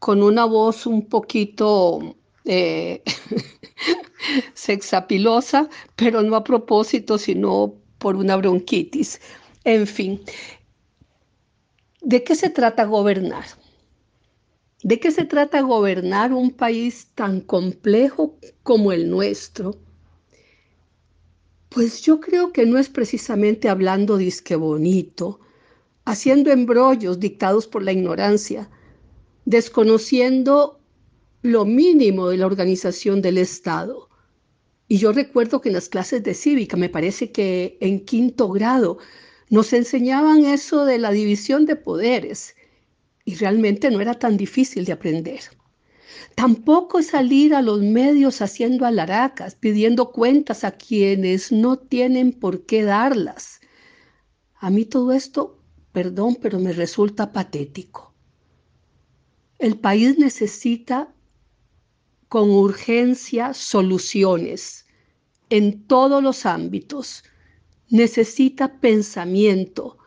con una voz un poquito eh, sexapilosa, pero no a propósito, sino por una bronquitis. En fin, ¿de qué se trata gobernar? ¿De qué se trata gobernar un país tan complejo como el nuestro? Pues yo creo que no es precisamente hablando disque bonito, haciendo embrollos dictados por la ignorancia, desconociendo lo mínimo de la organización del Estado. Y yo recuerdo que en las clases de cívica, me parece que en quinto grado, nos enseñaban eso de la división de poderes y realmente no era tan difícil de aprender. Tampoco salir a los medios haciendo alaracas, pidiendo cuentas a quienes no tienen por qué darlas. A mí todo esto Perdón, pero me resulta patético. El país necesita con urgencia soluciones en todos los ámbitos. Necesita pensamiento,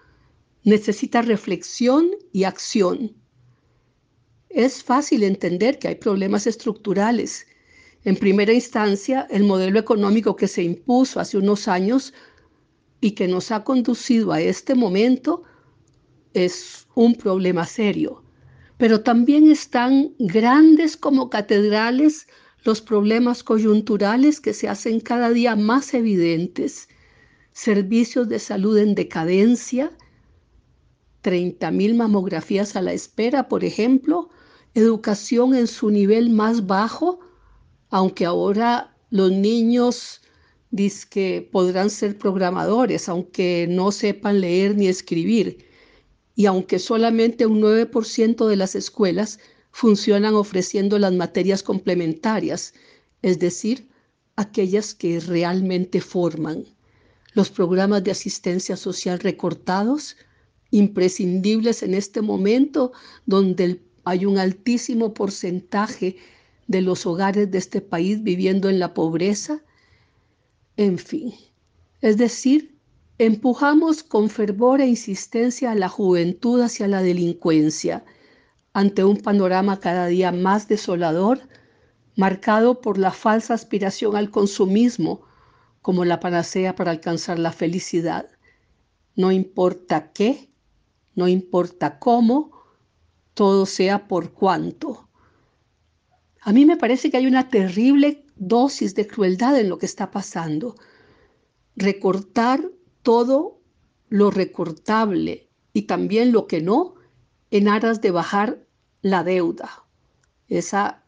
necesita reflexión y acción. Es fácil entender que hay problemas estructurales. En primera instancia, el modelo económico que se impuso hace unos años y que nos ha conducido a este momento es un problema serio, pero también están grandes como catedrales los problemas coyunturales que se hacen cada día más evidentes. Servicios de salud en decadencia, 30.000 mamografías a la espera, por ejemplo, educación en su nivel más bajo, aunque ahora los niños dicen que podrán ser programadores, aunque no sepan leer ni escribir y aunque solamente un 9% de las escuelas funcionan ofreciendo las materias complementarias, es decir, aquellas que realmente forman. Los programas de asistencia social recortados, imprescindibles en este momento donde hay un altísimo porcentaje de los hogares de este país viviendo en la pobreza, en fin. Es decir, Empujamos con fervor e insistencia a la juventud hacia la delincuencia, ante un panorama cada día más desolador, marcado por la falsa aspiración al consumismo como la panacea para alcanzar la felicidad. No importa qué, no importa cómo, todo sea por cuanto. A mí me parece que hay una terrible dosis de crueldad en lo que está pasando. Recortar todo lo recortable y también lo que no en aras de bajar la deuda, esa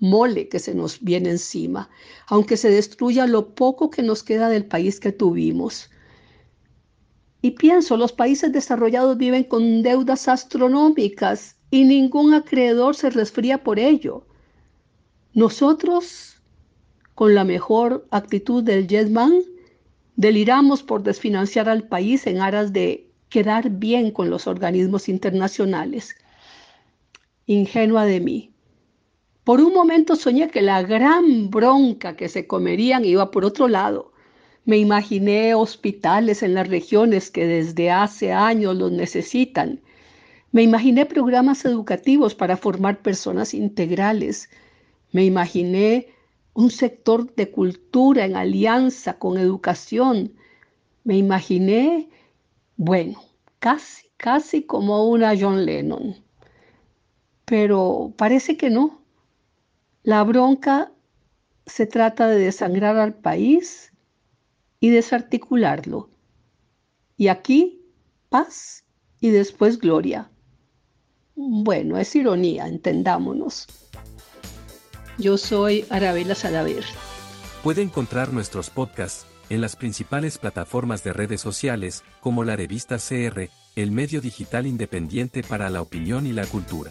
mole que se nos viene encima, aunque se destruya lo poco que nos queda del país que tuvimos. Y pienso, los países desarrollados viven con deudas astronómicas y ningún acreedor se resfría por ello. Nosotros, con la mejor actitud del Jetman, Deliramos por desfinanciar al país en aras de quedar bien con los organismos internacionales. Ingenua de mí. Por un momento soñé que la gran bronca que se comerían iba por otro lado. Me imaginé hospitales en las regiones que desde hace años los necesitan. Me imaginé programas educativos para formar personas integrales. Me imaginé un sector de cultura en alianza con educación. Me imaginé, bueno, casi, casi como una John Lennon. Pero parece que no. La bronca se trata de desangrar al país y desarticularlo. Y aquí, paz y después gloria. Bueno, es ironía, entendámonos. Yo soy Arabella Salaver. Puede encontrar nuestros podcasts en las principales plataformas de redes sociales, como la revista CR, el medio digital independiente para la opinión y la cultura.